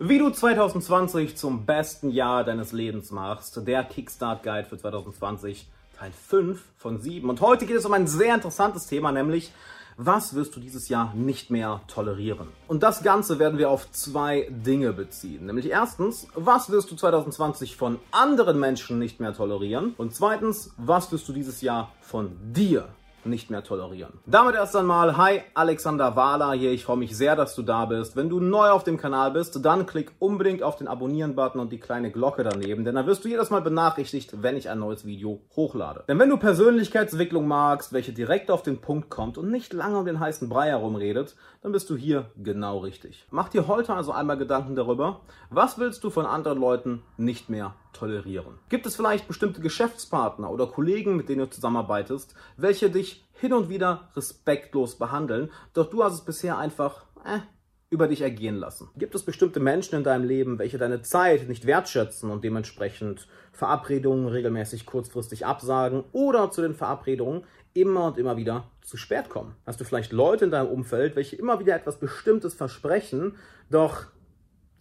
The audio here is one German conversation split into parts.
Wie du 2020 zum besten Jahr deines Lebens machst, der Kickstart Guide für 2020, Teil 5 von 7. Und heute geht es um ein sehr interessantes Thema, nämlich was wirst du dieses Jahr nicht mehr tolerieren? Und das Ganze werden wir auf zwei Dinge beziehen. Nämlich erstens, was wirst du 2020 von anderen Menschen nicht mehr tolerieren? Und zweitens, was wirst du dieses Jahr von dir nicht mehr tolerieren. Damit erst einmal, hi, Alexander Wahler hier. Ich freue mich sehr, dass du da bist. Wenn du neu auf dem Kanal bist, dann klick unbedingt auf den Abonnieren-Button und die kleine Glocke daneben, denn dann wirst du jedes Mal benachrichtigt, wenn ich ein neues Video hochlade. Denn wenn du Persönlichkeitsentwicklung magst, welche direkt auf den Punkt kommt und nicht lange um den heißen Brei herumredet, dann bist du hier genau richtig. Mach dir heute also einmal Gedanken darüber, was willst du von anderen Leuten nicht mehr tolerieren? Gibt es vielleicht bestimmte Geschäftspartner oder Kollegen, mit denen du zusammenarbeitest, welche dich hin und wieder respektlos behandeln, doch du hast es bisher einfach äh, über dich ergehen lassen? Gibt es bestimmte Menschen in deinem Leben, welche deine Zeit nicht wertschätzen und dementsprechend Verabredungen regelmäßig kurzfristig absagen oder zu den Verabredungen immer und immer wieder zu spät kommen? Hast du vielleicht Leute in deinem Umfeld, welche immer wieder etwas Bestimmtes versprechen, doch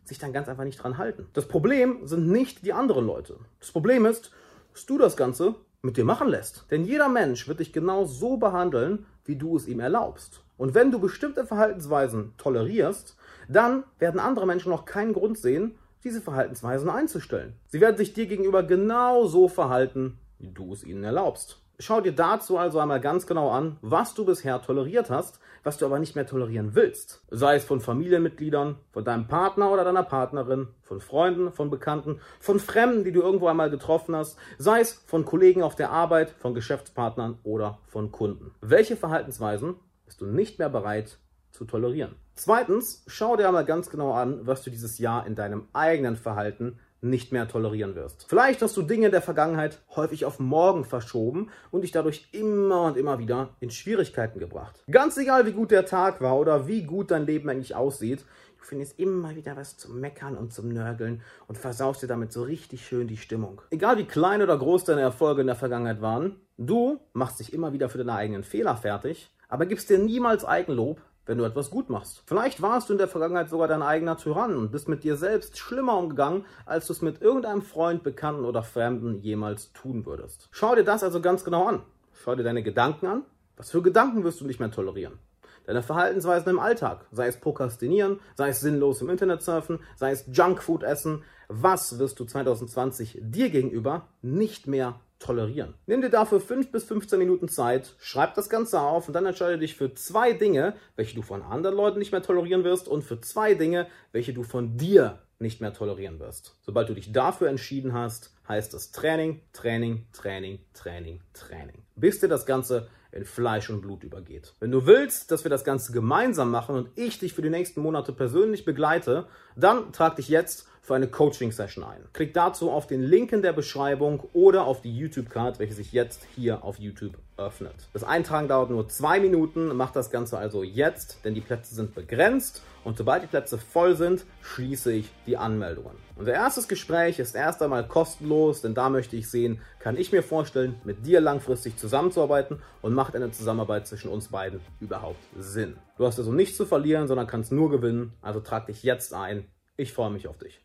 sich dann ganz einfach nicht dran halten? Das Problem sind nicht die anderen Leute. Das Problem ist, dass du das Ganze mit dir machen lässt. Denn jeder Mensch wird dich genau so behandeln, wie du es ihm erlaubst. Und wenn du bestimmte Verhaltensweisen tolerierst, dann werden andere Menschen noch keinen Grund sehen, diese Verhaltensweisen einzustellen. Sie werden sich dir gegenüber genau so verhalten, wie du es ihnen erlaubst. Schau dir dazu also einmal ganz genau an, was du bisher toleriert hast, was du aber nicht mehr tolerieren willst. Sei es von Familienmitgliedern, von deinem Partner oder deiner Partnerin, von Freunden, von Bekannten, von Fremden, die du irgendwo einmal getroffen hast, sei es von Kollegen auf der Arbeit, von Geschäftspartnern oder von Kunden. Welche Verhaltensweisen bist du nicht mehr bereit zu tolerieren? Zweitens, schau dir einmal ganz genau an, was du dieses Jahr in deinem eigenen Verhalten nicht mehr tolerieren wirst. Vielleicht hast du Dinge der Vergangenheit häufig auf morgen verschoben und dich dadurch immer und immer wieder in Schwierigkeiten gebracht. Ganz egal, wie gut der Tag war oder wie gut dein Leben eigentlich aussieht, du findest immer wieder was zum Meckern und zum Nörgeln und versaust dir damit so richtig schön die Stimmung. Egal wie klein oder groß deine Erfolge in der Vergangenheit waren, du machst dich immer wieder für deine eigenen Fehler fertig, aber gibst dir niemals Eigenlob, wenn du etwas gut machst. Vielleicht warst du in der Vergangenheit sogar dein eigener Tyrann und bist mit dir selbst schlimmer umgegangen, als du es mit irgendeinem Freund, Bekannten oder Fremden jemals tun würdest. Schau dir das also ganz genau an. Schau dir deine Gedanken an. Was für Gedanken wirst du nicht mehr tolerieren? Deine Verhaltensweisen im Alltag, sei es Prokrastinieren, sei es sinnlos im Internet surfen, sei es Junkfood essen, was wirst du 2020 dir gegenüber nicht mehr tolerieren. Nimm dir dafür 5 bis 15 Minuten Zeit, schreib das Ganze auf und dann entscheide dich für zwei Dinge, welche du von anderen Leuten nicht mehr tolerieren wirst und für zwei Dinge, welche du von dir nicht mehr tolerieren wirst. Sobald du dich dafür entschieden hast, heißt es Training, Training, Training, Training, Training. Bis dir das Ganze in Fleisch und Blut übergeht. Wenn du willst, dass wir das Ganze gemeinsam machen und ich dich für die nächsten Monate persönlich begleite, dann trag dich jetzt für eine Coaching-Session ein. Klick dazu auf den Link in der Beschreibung oder auf die YouTube-Card, welche sich jetzt hier auf YouTube öffnet. Das Eintragen dauert nur zwei Minuten, mach das Ganze also jetzt, denn die Plätze sind begrenzt und sobald die Plätze voll sind, schließe ich die Anmeldungen. Unser erstes Gespräch ist erst einmal kostenlos, denn da möchte ich sehen, kann ich mir vorstellen, mit dir langfristig zusammenzuarbeiten und macht eine Zusammenarbeit zwischen uns beiden überhaupt Sinn. Du hast also nichts zu verlieren, sondern kannst nur gewinnen, also trag dich jetzt ein. Ich freue mich auf dich.